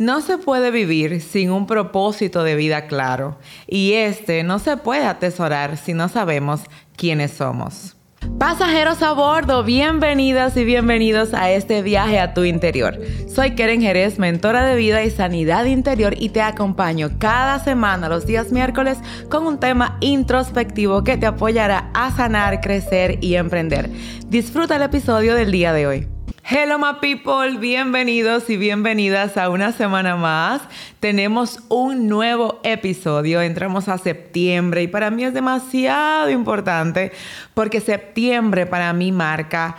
No se puede vivir sin un propósito de vida claro y este no se puede atesorar si no sabemos quiénes somos. Pasajeros a bordo, bienvenidas y bienvenidos a este viaje a tu interior. Soy Keren Jerez, mentora de vida y sanidad interior y te acompaño cada semana los días miércoles con un tema introspectivo que te apoyará a sanar, crecer y emprender. Disfruta el episodio del día de hoy. Hello my people, bienvenidos y bienvenidas a una semana más. Tenemos un nuevo episodio, entramos a septiembre y para mí es demasiado importante porque septiembre para mí marca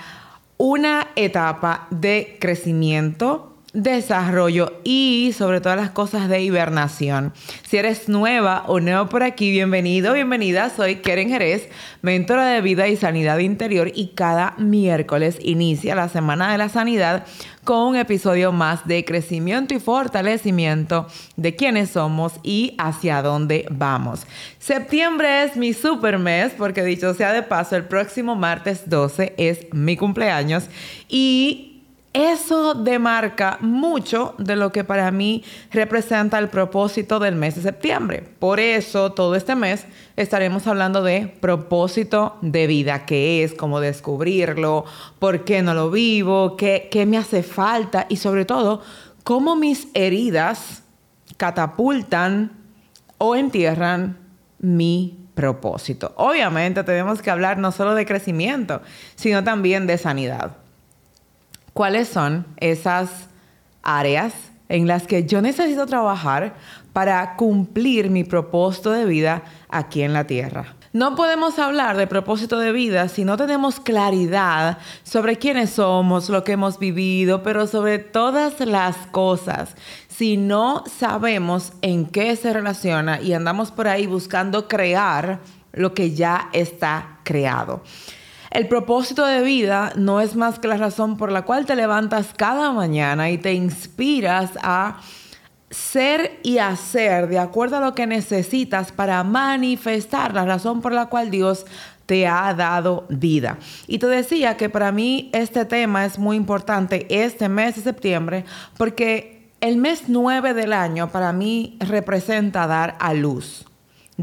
una etapa de crecimiento, desarrollo y sobre todas las cosas de hibernación. Si eres nueva o nuevo por aquí, bienvenido, bienvenida. Soy Keren Jerez, mentora de vida y sanidad interior y cada miércoles inicia la Semana de la Sanidad con un episodio más de crecimiento y fortalecimiento de quiénes somos y hacia dónde vamos. Septiembre es mi super mes porque dicho sea de paso, el próximo martes 12 es mi cumpleaños y eso demarca mucho de lo que para mí representa el propósito del mes de septiembre. Por eso todo este mes estaremos hablando de propósito de vida, qué es, cómo descubrirlo, por qué no lo vivo, qué, qué me hace falta y sobre todo cómo mis heridas catapultan o entierran mi propósito. Obviamente tenemos que hablar no solo de crecimiento, sino también de sanidad cuáles son esas áreas en las que yo necesito trabajar para cumplir mi propósito de vida aquí en la tierra. No podemos hablar de propósito de vida si no tenemos claridad sobre quiénes somos, lo que hemos vivido, pero sobre todas las cosas. Si no sabemos en qué se relaciona y andamos por ahí buscando crear lo que ya está creado. El propósito de vida no es más que la razón por la cual te levantas cada mañana y te inspiras a ser y hacer de acuerdo a lo que necesitas para manifestar la razón por la cual Dios te ha dado vida. Y te decía que para mí este tema es muy importante este mes de septiembre porque el mes 9 del año para mí representa dar a luz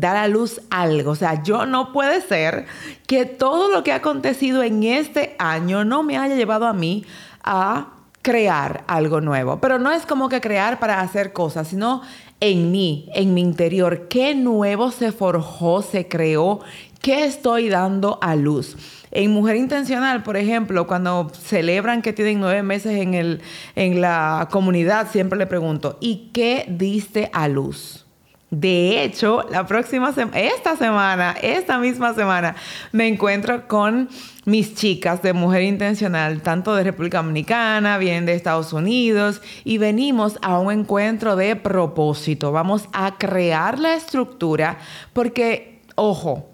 dar a luz algo. O sea, yo no puede ser que todo lo que ha acontecido en este año no me haya llevado a mí a crear algo nuevo. Pero no es como que crear para hacer cosas, sino en mí, en mi interior. ¿Qué nuevo se forjó, se creó? ¿Qué estoy dando a luz? En Mujer Intencional, por ejemplo, cuando celebran que tienen nueve meses en, el, en la comunidad, siempre le pregunto, ¿y qué diste a luz? De hecho, la próxima semana, esta semana, esta misma semana, me encuentro con mis chicas de Mujer Intencional, tanto de República Dominicana, bien de Estados Unidos, y venimos a un encuentro de propósito. Vamos a crear la estructura porque, ojo,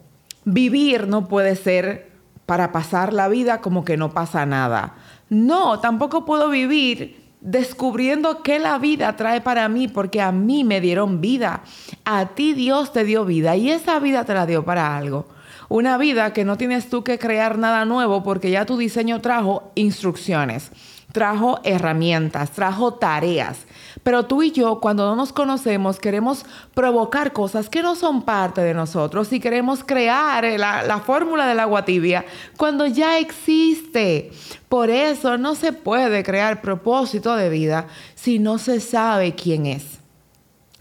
vivir no puede ser para pasar la vida como que no pasa nada. No, tampoco puedo vivir descubriendo qué la vida trae para mí, porque a mí me dieron vida. A ti Dios te dio vida y esa vida te la dio para algo. Una vida que no tienes tú que crear nada nuevo porque ya tu diseño trajo instrucciones, trajo herramientas, trajo tareas. Pero tú y yo, cuando no nos conocemos, queremos provocar cosas que no son parte de nosotros y queremos crear la, la fórmula del agua tibia cuando ya existe. Por eso no se puede crear propósito de vida si no se sabe quién es.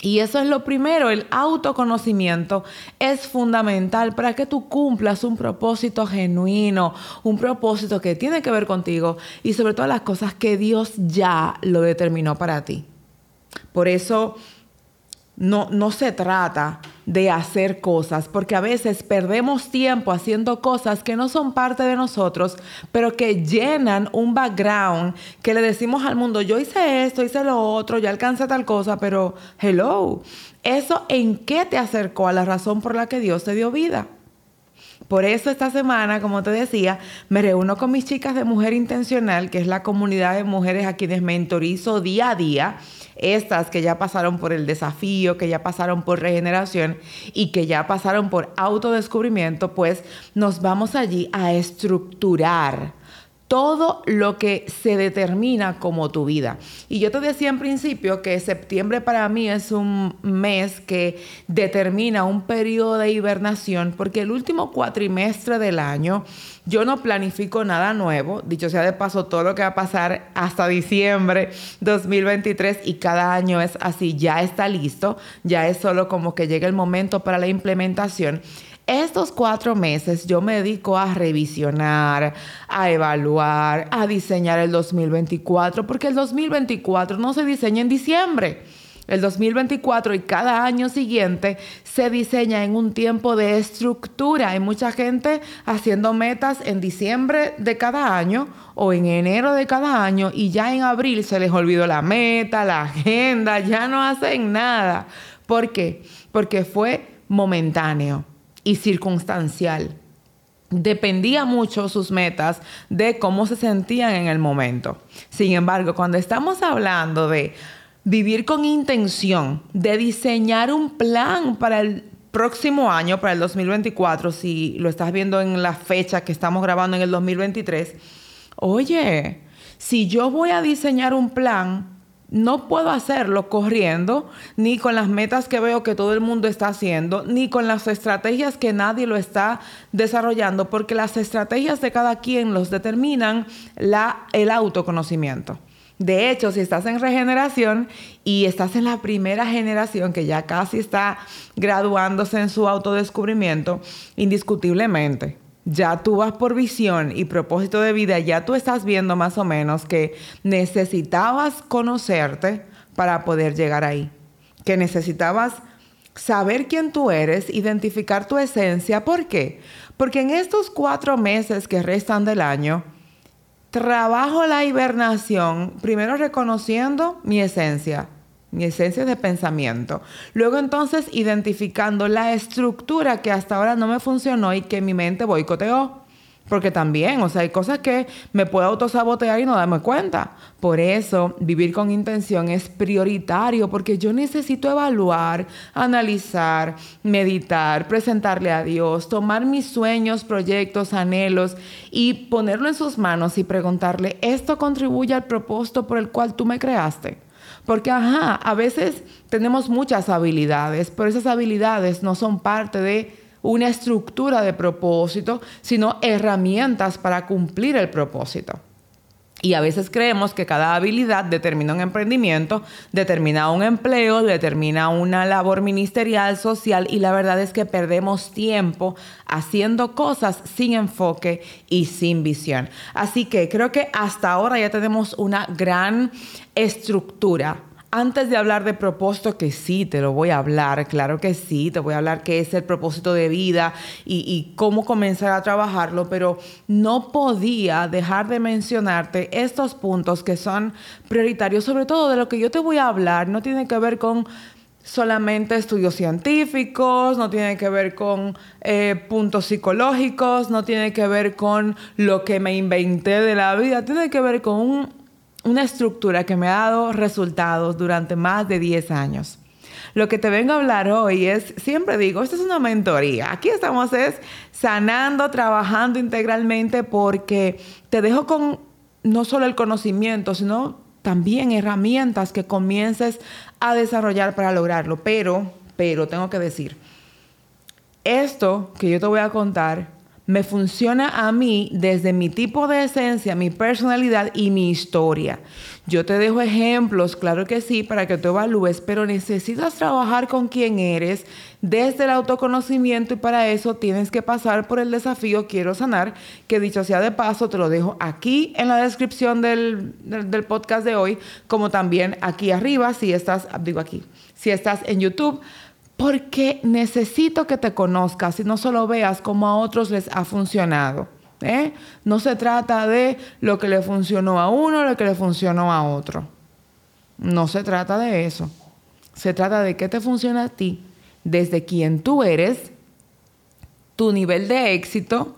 Y eso es lo primero, el autoconocimiento es fundamental para que tú cumplas un propósito genuino, un propósito que tiene que ver contigo y sobre todo las cosas que Dios ya lo determinó para ti. Por eso no, no se trata de hacer cosas, porque a veces perdemos tiempo haciendo cosas que no son parte de nosotros, pero que llenan un background que le decimos al mundo, yo hice esto, hice lo otro, ya alcancé tal cosa, pero hello, ¿eso en qué te acercó a la razón por la que Dios te dio vida? Por eso esta semana, como te decía, me reúno con mis chicas de Mujer Intencional, que es la comunidad de mujeres a quienes mentorizo día a día estas que ya pasaron por el desafío, que ya pasaron por regeneración y que ya pasaron por autodescubrimiento, pues nos vamos allí a estructurar todo lo que se determina como tu vida. Y yo te decía en principio que septiembre para mí es un mes que determina un periodo de hibernación porque el último cuatrimestre del año yo no planifico nada nuevo, dicho sea de paso todo lo que va a pasar hasta diciembre 2023 y cada año es así, ya está listo, ya es solo como que llega el momento para la implementación. Estos cuatro meses yo me dedico a revisionar, a evaluar, a diseñar el 2024, porque el 2024 no se diseña en diciembre. El 2024 y cada año siguiente se diseña en un tiempo de estructura. Hay mucha gente haciendo metas en diciembre de cada año o en enero de cada año y ya en abril se les olvidó la meta, la agenda, ya no hacen nada. ¿Por qué? Porque fue momentáneo y circunstancial. Dependía mucho sus metas de cómo se sentían en el momento. Sin embargo, cuando estamos hablando de vivir con intención, de diseñar un plan para el próximo año, para el 2024, si lo estás viendo en la fecha que estamos grabando en el 2023, oye, si yo voy a diseñar un plan, no puedo hacerlo corriendo, ni con las metas que veo que todo el mundo está haciendo, ni con las estrategias que nadie lo está desarrollando, porque las estrategias de cada quien los determinan el autoconocimiento. De hecho, si estás en regeneración y estás en la primera generación que ya casi está graduándose en su autodescubrimiento, indiscutiblemente ya tú vas por visión y propósito de vida, ya tú estás viendo más o menos que necesitabas conocerte para poder llegar ahí, que necesitabas saber quién tú eres, identificar tu esencia. ¿Por qué? Porque en estos cuatro meses que restan del año, trabajo la hibernación, primero reconociendo mi esencia, mi esencia de pensamiento. Luego entonces identificando la estructura que hasta ahora no me funcionó y que mi mente boicoteó. Porque también, o sea, hay cosas que me puedo autosabotear y no darme cuenta. Por eso, vivir con intención es prioritario, porque yo necesito evaluar, analizar, meditar, presentarle a Dios, tomar mis sueños, proyectos, anhelos y ponerlo en sus manos y preguntarle, ¿esto contribuye al propósito por el cual tú me creaste? Porque, ajá, a veces tenemos muchas habilidades, pero esas habilidades no son parte de una estructura de propósito, sino herramientas para cumplir el propósito. Y a veces creemos que cada habilidad determina un emprendimiento, determina un empleo, determina una labor ministerial, social, y la verdad es que perdemos tiempo haciendo cosas sin enfoque y sin visión. Así que creo que hasta ahora ya tenemos una gran estructura antes de hablar de propósito, que sí, te lo voy a hablar, claro que sí, te voy a hablar qué es el propósito de vida y, cómo comenzar a trabajarlo, pero no podía dejar de mencionarte estos puntos que son prioritarios, sobre todo de lo que yo te voy a hablar, no tiene que ver con solamente estudios científicos, no tiene que ver con eh, puntos psicológicos, no tiene que ver con lo que me inventé de la vida, tiene que ver con un una estructura que me ha dado resultados durante más de 10 años. Lo que te vengo a hablar hoy es, siempre digo, esto es una mentoría. Aquí estamos es sanando, trabajando integralmente porque te dejo con no solo el conocimiento, sino también herramientas que comiences a desarrollar para lograrlo. Pero, pero tengo que decir, esto que yo te voy a contar me funciona a mí desde mi tipo de esencia, mi personalidad y mi historia. Yo te dejo ejemplos, claro que sí, para que tú evalúes, pero necesitas trabajar con quien eres desde el autoconocimiento y para eso tienes que pasar por el desafío Quiero Sanar, que dicho sea de paso, te lo dejo aquí en la descripción del, del podcast de hoy, como también aquí arriba, si estás, digo aquí, si estás en YouTube porque necesito que te conozcas y no solo veas cómo a otros les ha funcionado. ¿eh? No se trata de lo que le funcionó a uno lo que le funcionó a otro. No se trata de eso. Se trata de qué te funciona a ti, desde quien tú eres, tu nivel de éxito,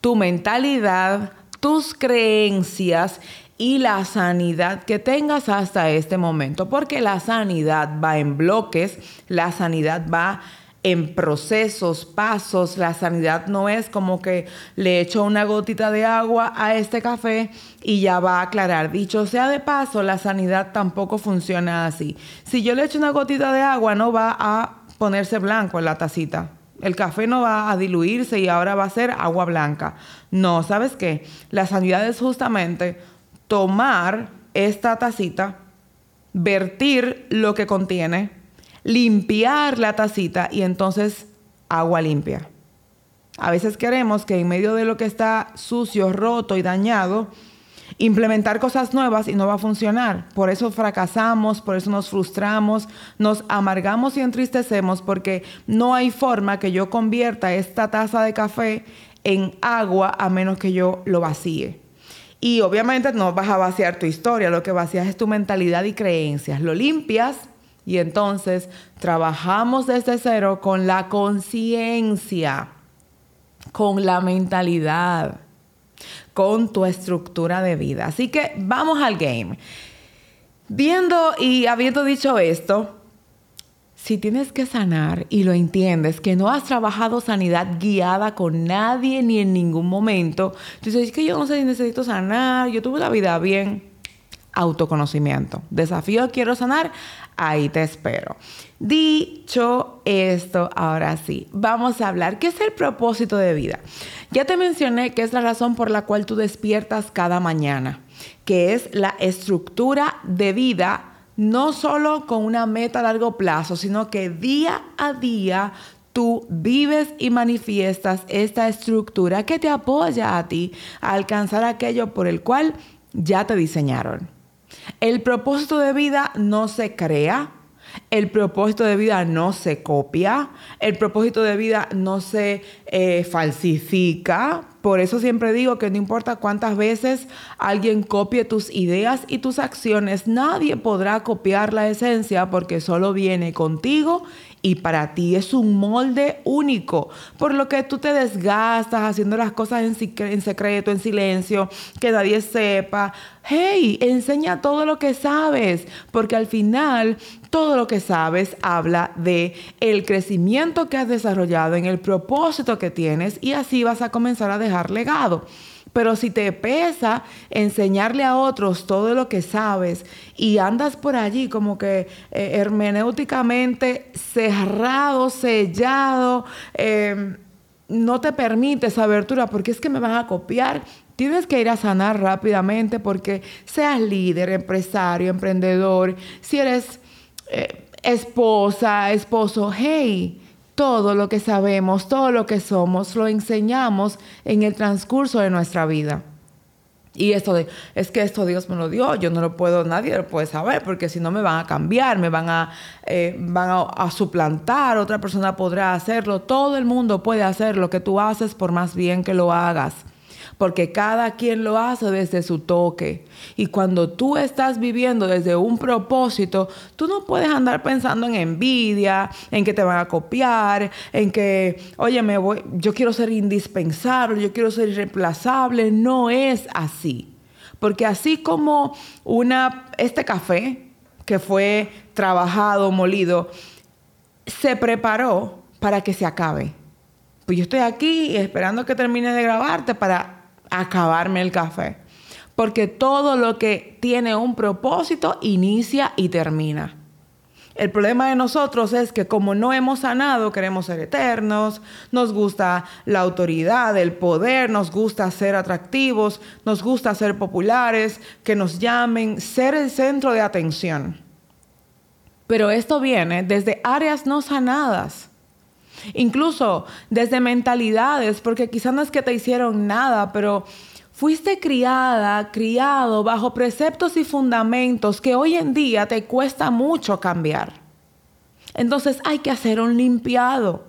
tu mentalidad, tus creencias y la sanidad que tengas hasta este momento, porque la sanidad va en bloques, la sanidad va en procesos, pasos. La sanidad no es como que le echo una gotita de agua a este café y ya va a aclarar. Dicho sea de paso, la sanidad tampoco funciona así. Si yo le echo una gotita de agua, no va a ponerse blanco en la tacita. El café no va a diluirse y ahora va a ser agua blanca. No, ¿sabes qué? La sanidad es justamente tomar esta tacita, vertir lo que contiene, limpiar la tacita y entonces agua limpia. A veces queremos que en medio de lo que está sucio, roto y dañado, implementar cosas nuevas y no va a funcionar. Por eso fracasamos, por eso nos frustramos, nos amargamos y entristecemos porque no hay forma que yo convierta esta taza de café en agua a menos que yo lo vacíe. Y obviamente no vas a vaciar tu historia, lo que vacías es tu mentalidad y creencias. Lo limpias y entonces trabajamos desde cero con la conciencia, con la mentalidad con tu estructura de vida. Así que vamos al game. Viendo y habiendo dicho esto, si tienes que sanar y lo entiendes, que no has trabajado sanidad guiada con nadie ni en ningún momento, tú dices que yo no sé si necesito sanar, yo tuve la vida bien, autoconocimiento. Desafío quiero sanar, ahí te espero. Dicho esto, ahora sí, vamos a hablar, ¿qué es el propósito de vida? Ya te mencioné que es la razón por la cual tú despiertas cada mañana, que es la estructura de vida, no solo con una meta a largo plazo, sino que día a día tú vives y manifiestas esta estructura que te apoya a ti a alcanzar aquello por el cual ya te diseñaron. El propósito de vida no se crea, el propósito de vida no se copia, el propósito de vida no se eh, falsifica. Por eso siempre digo que no importa cuántas veces alguien copie tus ideas y tus acciones, nadie podrá copiar la esencia porque solo viene contigo y para ti es un molde único, por lo que tú te desgastas haciendo las cosas en, secreto, en silencio, que nadie sepa. Hey, enseña todo lo que sabes, porque al final todo lo que sabes habla de el crecimiento que has desarrollado, en el propósito que tienes y así vas a comenzar a dejar legado. Pero si te pesa enseñarle a otros todo lo que sabes y andas por allí como que eh, hermenéuticamente cerrado, sellado, em, no te permite esa abertura porque es que me van a copiar. Tienes que ir a sanar rápidamente porque seas líder, empresario, emprendedor, si eres eh, esposa, esposo, hey, todo lo que sabemos, todo lo que somos, lo enseñamos en el transcurso de nuestra vida. Y esto de, es que esto Dios me lo dio, yo no lo puedo, nadie lo puede saber, porque si no me van a cambiar, me van a, eh, van a, suplantar, otra persona podrá hacerlo, todo el mundo puede hacer lo que tú haces por más bien que lo hagas porque cada quien lo hace desde su toque. Y cuando tú estás viviendo desde un propósito, tú no puedes andar pensando en envidia, en que te van a copiar, en que, oye, me voy, yo quiero ser indispensable, yo quiero ser irreemplazable. No es así. Porque así como una, este café que fue trabajado, molido, se preparó para que se acabe. Pues yo estoy aquí esperando que termine de grabarte para acabarme el café. Porque todo lo que tiene un propósito inicia y termina. El problema de nosotros es que como no hemos sanado, queremos ser eternos, nos gusta la autoridad, el poder, nos gusta ser atractivos, nos gusta ser populares, que nos llamen, ser el centro de atención. Pero esto viene desde áreas no sanadas. Incluso desde mentalidades, porque quizás no es que te hicieron nada, pero fuiste criada, criado bajo preceptos y fundamentos que hoy en día te cuesta mucho cambiar. Entonces hay que hacer un limpiado,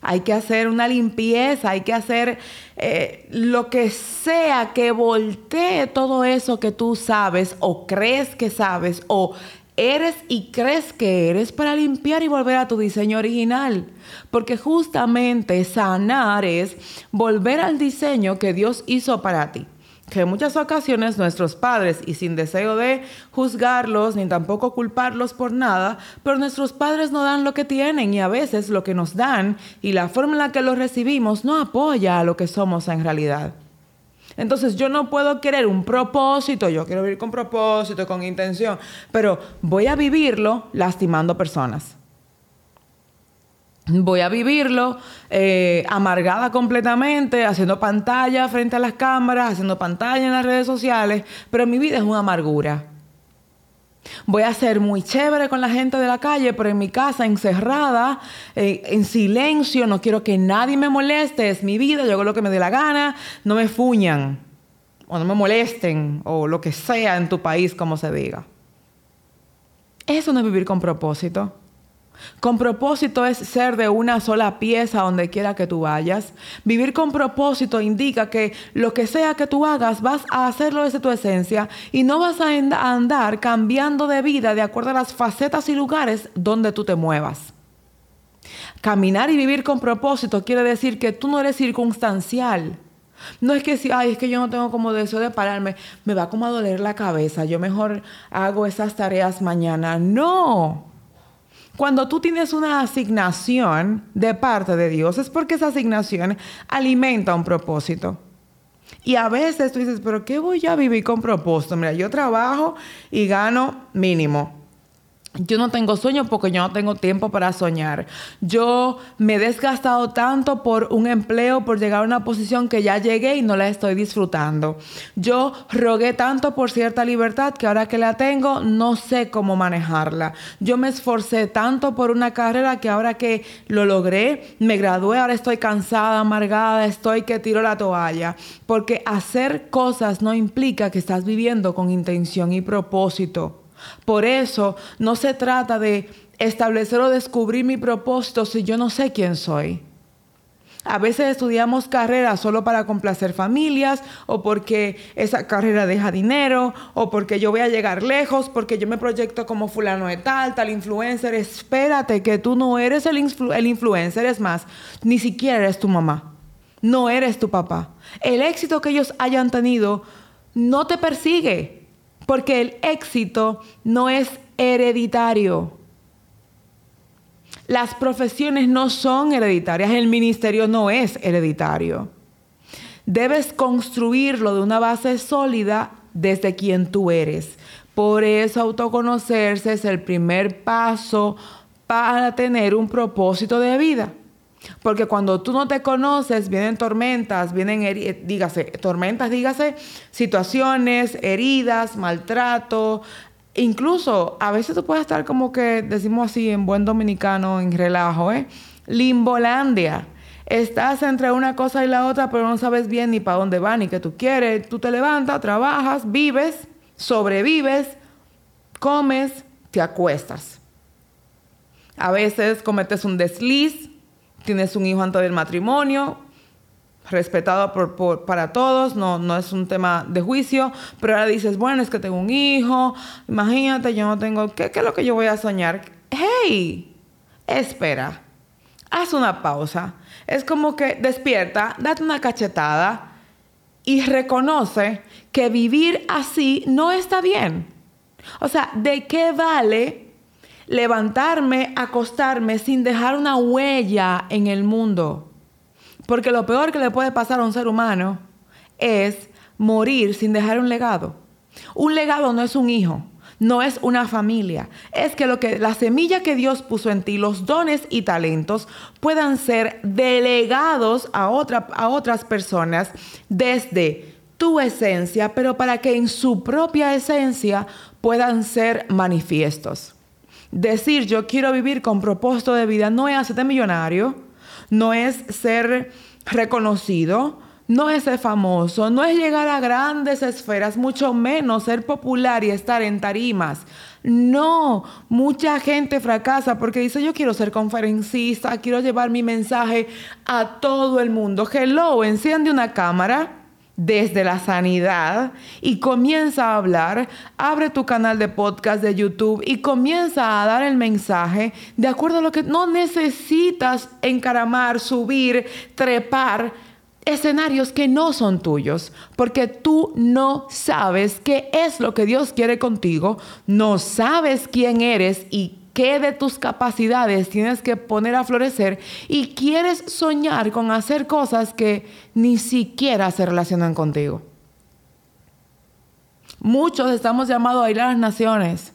hay que hacer una limpieza, hay que hacer eh, lo que sea que voltee todo eso que tú sabes o crees que sabes o eres y crees que eres para limpiar y volver a tu diseño original. Porque justamente sanar es volver al diseño que Dios hizo para ti. que en muchas ocasiones nuestros padres, y sin deseo de juzgarlos ni tampoco culparlos por nada, pero nuestros padres no dan lo que tienen y a veces lo que nos dan y la forma en la que lo recibimos no apoya a lo que somos en realidad. Entonces yo no puedo querer un propósito, yo quiero vivir con propósito, con intención, pero voy a vivirlo lastimando personas voy a vivirlo eh, amargada completamente, haciendo pantalla frente a las cámaras, haciendo pantalla en las redes sociales, pero mi vida es una amargura. Voy a ser muy chévere con la gente de la calle, pero en mi casa, encerrada, eh, en silencio, no quiero que nadie me moleste, es mi vida, yo hago lo que me dé la gana, no me fuñan, o no me molesten, o lo que sea en tu país, como se diga. Eso no es vivir con propósito. Con propósito es ser de una sola pieza donde quiera que tú vayas. Vivir con propósito indica que lo que sea que tú hagas vas a hacerlo desde tu esencia y no vas a andar cambiando de vida de acuerdo a las facetas y lugares donde tú te muevas. Caminar y vivir con propósito quiere decir que tú no eres circunstancial. No es que si, ay, es que yo no tengo como deseo de pararme, me va como a doler la cabeza, yo mejor hago esas tareas mañana. No. Cuando tú tienes una asignación de parte de Dios, es porque esa asignación alimenta un propósito. Y a veces tú dices, pero ¿qué voy a vivir con propósito? Mira, yo trabajo y gano mínimo. Yo no tengo sueño porque yo no tengo tiempo para soñar. Yo me he desgastado tanto por un empleo, por llegar a una posición que ya llegué y no la estoy disfrutando. Yo rogué tanto por cierta libertad que ahora que la tengo no sé cómo manejarla. Yo me esforcé tanto por una carrera que ahora que lo logré, me gradué, ahora estoy cansada, amargada, estoy que tiro la toalla. Porque hacer cosas no implica que estás viviendo con intención y propósito. Por eso no se trata de establecer o descubrir mi propósito si yo no sé quién soy. A veces estudiamos carreras solo para complacer familias o porque esa carrera deja dinero o porque yo voy a llegar lejos, porque yo me proyecto como fulano de tal, tal influencer. Espérate que tú no eres el, influencer, es más, ni siquiera eres tu mamá, no eres tu papá. El éxito que ellos hayan tenido no te persigue, porque el éxito no es hereditario. Las profesiones no son hereditarias, el ministerio no es hereditario. Debes construirlo de una base sólida desde quien tú eres. Por eso autoconocerse es el primer paso para tener un propósito de vida. Porque cuando tú no te conoces, vienen tormentas, vienen, dígase, tormentas, dígase, situaciones, heridas, maltrato. Incluso a veces tú puedes estar como que, decimos así en buen dominicano, en relajo, ¿eh? Limbolandia. Estás entre una cosa y la otra, pero no sabes bien ni para dónde va ni qué tú quieres. Tú te levantas, trabajas, vives, sobrevives, comes, te acuestas. A veces cometes un desliz, tienes un hijo antes del matrimonio, respetado por, para todos, no, no es un tema de juicio, pero ahora dices, bueno, es que tengo un hijo, imagínate, yo no tengo, ¿qué, qué es lo que yo voy a soñar? ¡Hey! Espera, haz una pausa. Es como que despierta, date una cachetada y reconoce que vivir así no está bien. O sea, ¿de qué vale levantarme, acostarme sin dejar una huella en el mundo. Porque lo peor que le puede pasar a un ser humano es morir sin dejar un legado. Un legado no es un hijo, no es una familia. Es que lo que la semilla que Dios puso en ti, los dones y talentos puedan ser delegados a, otra, a otras personas desde tu esencia, pero para que en su propia esencia puedan ser manifiestos. Decir yo quiero vivir con propósito de vida no es hacerte millonario, no es ser reconocido, no es ser famoso, no es llegar a grandes esferas, mucho menos ser popular y estar en tarimas. No, mucha gente fracasa porque dice yo quiero ser conferencista, quiero llevar mi mensaje a todo el mundo. Hello, enciende una cámara desde la sanidad y comienza a hablar, abre tu canal de podcast de YouTube y comienza a dar el mensaje de acuerdo a lo que no necesitas encaramar, subir, trepar escenarios que no son tuyos, porque tú no sabes qué es lo que Dios quiere contigo, no sabes quién eres y qué de tus capacidades tienes que poner a florecer y quieres soñar con hacer cosas que ni siquiera se relacionan contigo. Muchos estamos llamados a ir a las naciones,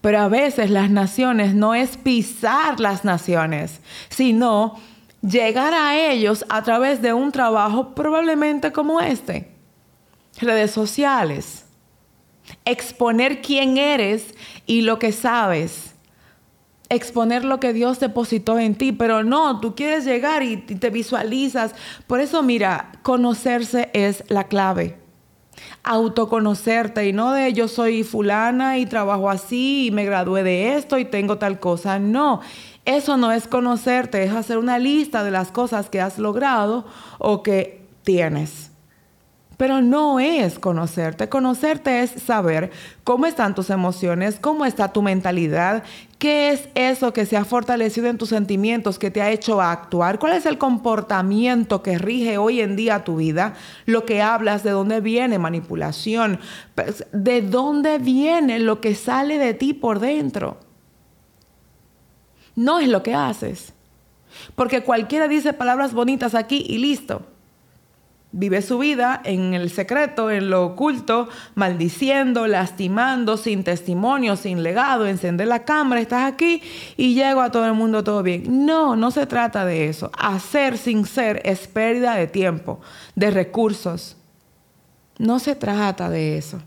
pero a veces las naciones no es pisar las naciones, sino llegar a ellos a través de un trabajo probablemente como este. Redes sociales. Exponer quién eres y lo que sabes. Exponer lo que Dios depositó en ti, pero no, tú quieres llegar y te visualizas. Por eso, mira, conocerse es la clave autoconocerte y no de yo soy fulana y trabajo así y me gradué de esto y tengo tal cosa. No, eso no es conocerte, es hacer una lista de las cosas que has logrado o que tienes. Pero no es conocerte. Conocerte es saber cómo están tus emociones, cómo está tu mentalidad, qué es eso que se ha fortalecido en tus sentimientos, que te ha hecho actuar, cuál es el comportamiento que rige hoy en día tu vida, lo que hablas, de dónde viene manipulación, pues, de dónde viene lo que sale de ti por dentro no es lo que haces. Porque cualquiera dice palabras bonitas aquí y listo. Vive su vida en el secreto, en lo oculto, maldiciendo, lastimando, sin testimonio, sin legado, encender la cámara, estás aquí y llego a todo el mundo todo bien. No, no se trata de eso. Hacer sin ser es pérdida de tiempo, de recursos. No se trata de eso.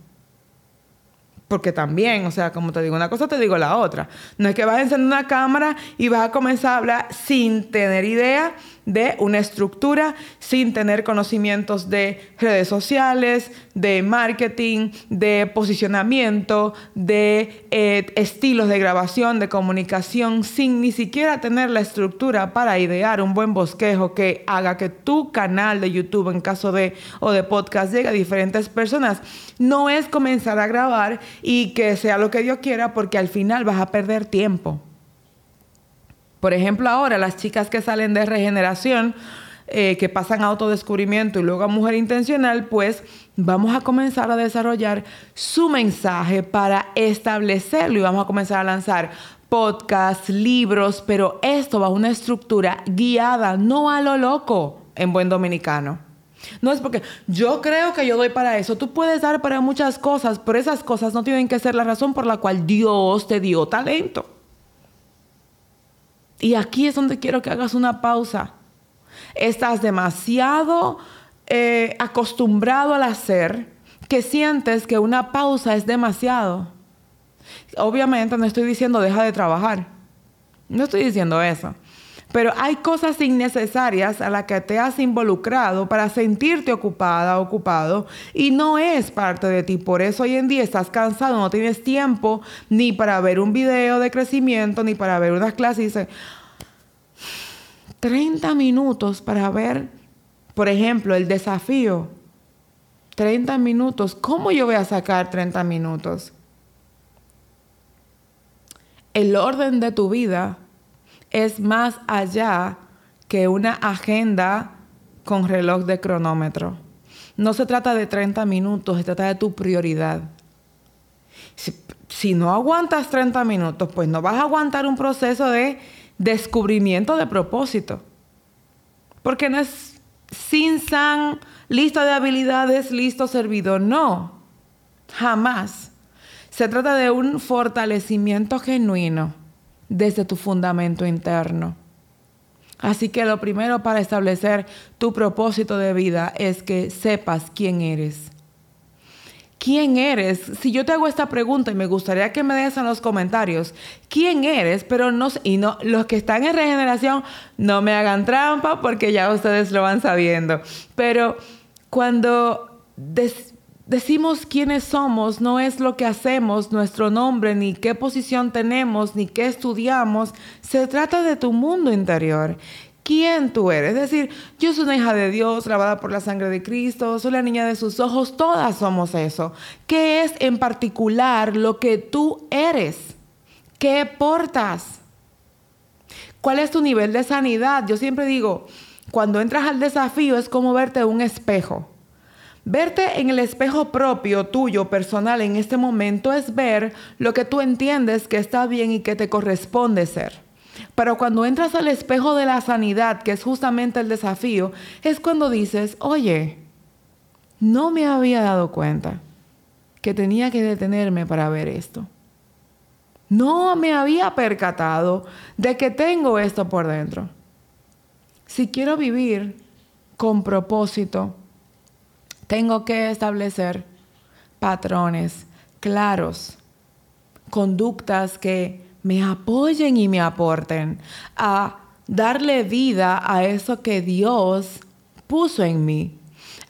Porque también, o sea, como te digo una cosa, te digo la otra. No es que vas a encender una cámara y vas a comenzar a hablar sin tener idea de una estructura sin tener conocimientos de redes sociales, de marketing, de posicionamiento, de eh, estilos de grabación, de comunicación, sin ni siquiera tener la estructura para idear un buen bosquejo que haga que tu canal de YouTube, en caso de o de podcast, llegue a diferentes personas. No es comenzar a grabar y que sea lo que Dios quiera porque al final vas a perder tiempo. Por ejemplo, ahora las chicas que salen de regeneración, eh, que pasan a autodescubrimiento y luego a mujer intencional, pues vamos a comenzar a desarrollar su mensaje para establecerlo y vamos a comenzar a lanzar podcasts, libros, pero esto va a una estructura guiada, no a lo loco en buen dominicano. No es porque yo creo que yo doy para eso. Tú puedes dar para muchas cosas, pero esas cosas no tienen que ser la razón por la cual Dios te dio talento. Y aquí es donde quiero que hagas una pausa. Estás demasiado eh, acostumbrado al hacer que sientes que una pausa es demasiado. Obviamente no estoy diciendo deja de trabajar. No estoy diciendo eso. Pero hay cosas innecesarias a las que te has involucrado para sentirte ocupada, ocupado, y no es parte de ti. Por eso hoy en día estás cansado, no tienes tiempo ni para ver un video de crecimiento, ni para ver unas clases. Y dices, 30 minutos para ver, por ejemplo, el desafío. 30 minutos. ¿Cómo yo voy a sacar 30 minutos? El orden de tu vida es más allá que una agenda con reloj de cronómetro. No se trata de 30 minutos, se trata de tu prioridad. Si, no aguantas 30 minutos, pues no vas a aguantar un proceso de descubrimiento de propósito. Porque no es sin san, lista de habilidades, listo servidor. No, jamás. Se trata de un fortalecimiento genuino desde tu fundamento interno. Así que lo primero para establecer tu propósito de vida es que sepas quién eres. ¿Quién eres? Si yo te hago esta pregunta y me gustaría que me des en los comentarios, ¿quién eres? Pero no, y no, los que están en regeneración, no me hagan trampa porque ya ustedes lo van sabiendo. Pero cuando decimos quiénes somos, no es lo que hacemos, nuestro nombre, ni qué posición tenemos, ni qué estudiamos. Se trata de tu mundo interior. ¿Quién tú eres? Es decir, yo soy una hija de Dios, lavada por la sangre de Cristo, soy la niña de sus ojos, todas somos eso. ¿Qué es en particular lo que tú eres? ¿Qué portas? ¿Cuál es tu nivel de sanidad? Yo siempre digo, cuando entras al desafío es como verte un espejo. Verte en el espejo propio, tuyo, personal, en este momento es ver lo que tú entiendes que está bien y que te corresponde ser. Pero cuando entras al espejo de la sanidad, que es justamente el desafío, es cuando dices, oye, no me había dado cuenta que tenía que detenerme para ver esto. No me había percatado de que tengo esto por dentro. Si quiero vivir con propósito, tengo que establecer patrones claros, conductas que me apoyen y me aporten a darle vida a eso que Dios puso en mí,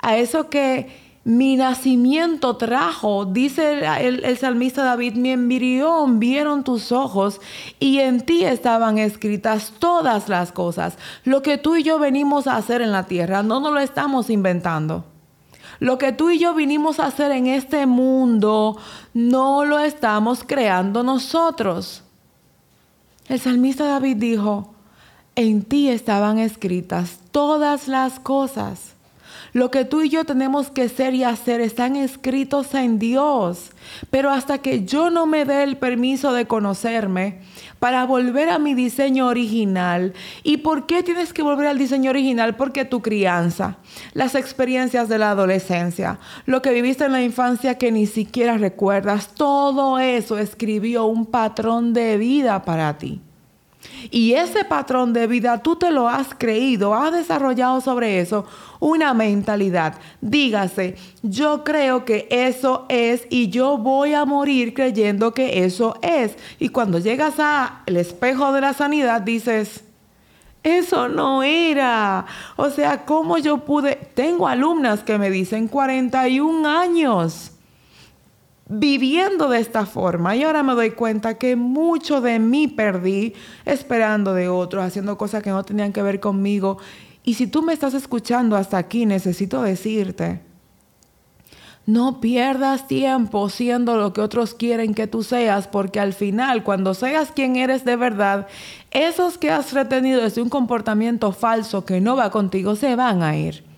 a eso que mi nacimiento trajo, dice el, salmista David, mi embrión vieron tus ojos y en ti estaban escritas todas las cosas. Lo que tú y yo venimos a hacer en la tierra, no nos lo estamos inventando. Lo que tú y yo vinimos a hacer en este mundo no lo estamos creando nosotros. El salmista David dijo, en ti estaban escritas todas las cosas. Lo que tú y yo tenemos que ser y hacer están escritos en Dios. Pero hasta que yo no me dé el permiso de conocerme para volver a mi diseño original. ¿Y por qué tienes que volver al diseño original? Porque tu crianza, las experiencias de la adolescencia, lo que viviste en la infancia que ni siquiera recuerdas, todo eso escribió un patrón de vida para ti. Y ese patrón de vida tú te lo has creído, has desarrollado sobre eso una mentalidad. Dígase, yo creo que eso es y yo voy a morir creyendo que eso es. Y cuando llegas al espejo de la sanidad dices, eso no era. O sea, ¿cómo yo pude? Tengo alumnas que me dicen 41 años viviendo de esta forma y ahora me doy cuenta que mucho de mí perdí esperando de otros, haciendo cosas que no tenían que ver conmigo. Y si tú me estás escuchando hasta aquí, necesito decirte, no pierdas tiempo siendo lo que otros quieren que tú seas, porque al final, cuando seas quien eres de verdad, esos que has retenido desde un comportamiento falso que no va contigo se van a ir.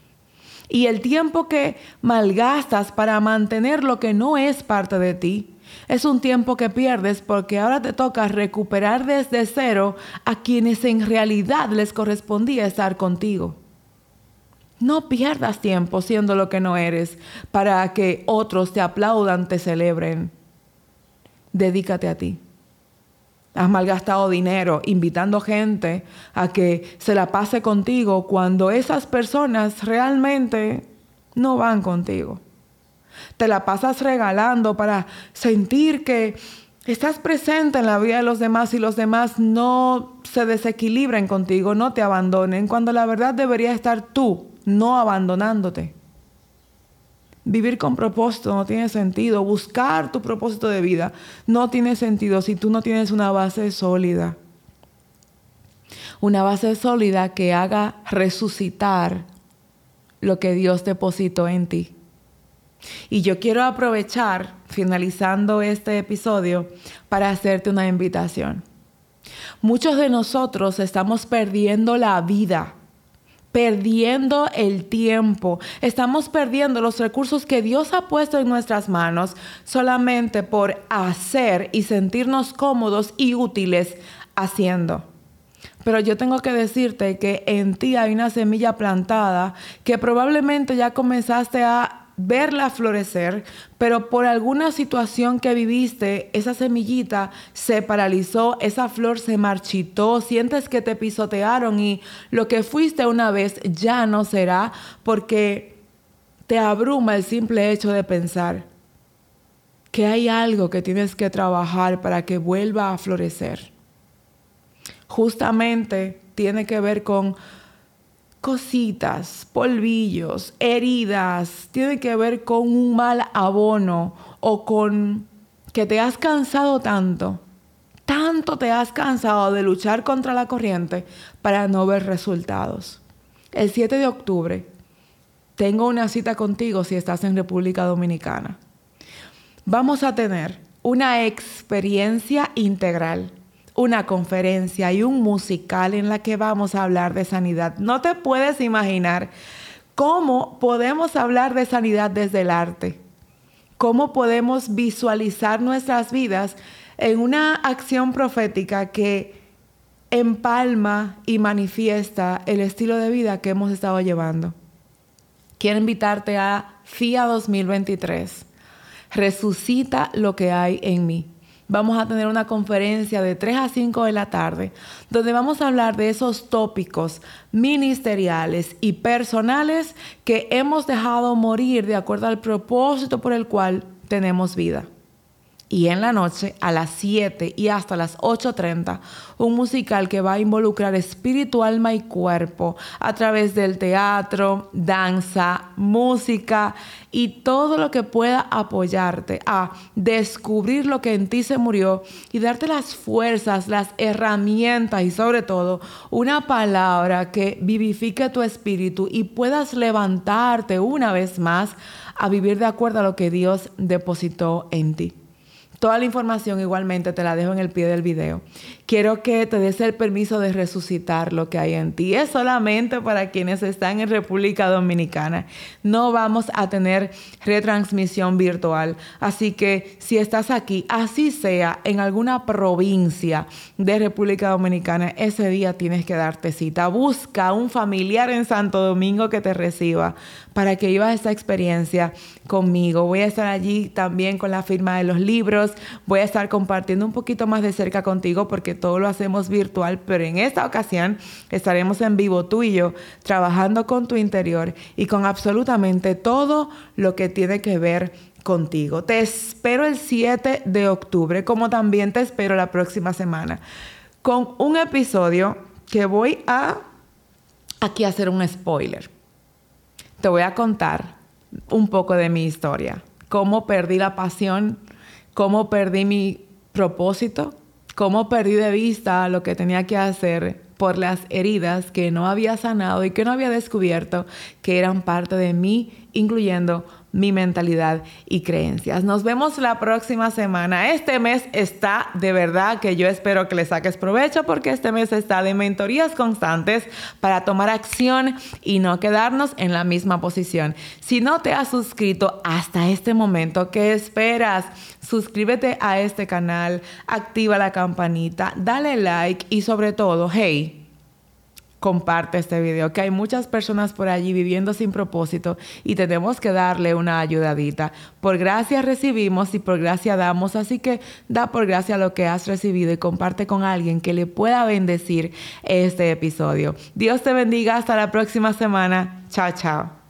Y el tiempo que malgastas para mantener lo que no es parte de ti, es un tiempo que pierdes porque ahora te toca recuperar desde cero a quienes en realidad les correspondía estar contigo. No pierdas tiempo siendo lo que no eres para que otros te aplaudan, te celebren. Dedícate a ti. Has malgastado dinero invitando gente a que se la pase contigo cuando esas personas realmente no van contigo. Te la pasas regalando para sentir que estás presente en la vida de los demás y los demás no se desequilibren contigo, no te abandonen, cuando la verdad debería estar tú, no abandonándote. Vivir con propósito no tiene sentido. Buscar tu propósito de vida no tiene sentido si tú no tienes una base sólida. Una base sólida que haga resucitar lo que Dios depositó en ti. Y yo quiero aprovechar, finalizando este episodio, para hacerte una invitación. Muchos de nosotros estamos perdiendo la vida perdiendo el tiempo, estamos perdiendo los recursos que Dios ha puesto en nuestras manos solamente por hacer y sentirnos cómodos y útiles haciendo. Pero yo tengo que decirte que en ti hay una semilla plantada que probablemente ya comenzaste a verla florecer, pero por alguna situación que viviste, esa semillita se paralizó, esa flor se marchitó, sientes que te pisotearon y lo que fuiste una vez ya no será porque te abruma el simple hecho de pensar que hay algo que tienes que trabajar para que vuelva a florecer. Justamente tiene que ver con cositas, polvillos, heridas, tiene que ver con un mal abono o con que te has cansado tanto, tanto te has cansado de luchar contra la corriente para no ver resultados. El 7 de octubre tengo una cita contigo si estás en República Dominicana. Vamos a tener una experiencia integral una conferencia y un musical en la que vamos a hablar de sanidad. No te puedes imaginar cómo podemos hablar de sanidad desde el arte, cómo podemos visualizar nuestras vidas en una acción profética que empalma y manifiesta el estilo de vida que hemos estado llevando. Quiero invitarte a FIA 2023. Resucita lo que hay en mí vamos a tener una conferencia de 3 a 5 de la tarde, donde vamos a hablar de esos tópicos ministeriales y personales que hemos dejado morir de acuerdo al propósito por el cual tenemos vida. Y en la noche a las 7 y hasta las 8.30 un musical que va a involucrar espíritu, alma y cuerpo a través del teatro, danza, música y todo lo que pueda apoyarte a descubrir lo que en ti se murió y darte las fuerzas, las herramientas y sobre todo una palabra que vivifique tu espíritu y puedas levantarte una vez más a vivir de acuerdo a lo que Dios depositó en ti. Toda la información igualmente te la dejo en el pie del video. Quiero que te des el permiso de resucitar lo que hay en ti. Es solamente para quienes están en República Dominicana. No vamos a tener retransmisión virtual. Así que si estás aquí, así sea en alguna provincia de República Dominicana, ese día tienes que darte cita. Busca un familiar en Santo Domingo que te reciba para que vivas esta experiencia conmigo. Voy a estar allí también con la firma de los libros. Voy a estar compartiendo un poquito más de cerca contigo porque todo lo hacemos virtual, pero en esta ocasión estaremos en vivo tú y yo trabajando con tu interior y con absolutamente todo lo que tiene que ver contigo. Te espero el 7 de octubre, como también te espero la próxima semana, con un episodio que voy a aquí hacer un spoiler te voy a contar un poco de mi historia, cómo perdí la pasión, cómo perdí mi propósito, cómo perdí de vista lo que tenía que hacer por las heridas que no había sanado y que no había descubierto que eran parte de mí, incluyendo mi mentalidad y creencias. Nos vemos la próxima semana. Este mes está de verdad que yo espero que le saques provecho porque este mes está de mentorías constantes para tomar acción y no quedarnos en la misma posición. Si no te has suscrito hasta este momento, ¿qué esperas? Suscríbete a este canal, activa la campanita, dale like y sobre todo, hey, comparte este video, que hay muchas personas por allí viviendo sin propósito y tenemos que darle una ayudadita. Por gracia recibimos y por gracia damos, así que da por gracia lo que has recibido y comparte con alguien que le pueda bendecir este episodio. Dios te bendiga, hasta la próxima semana. Chao, chao.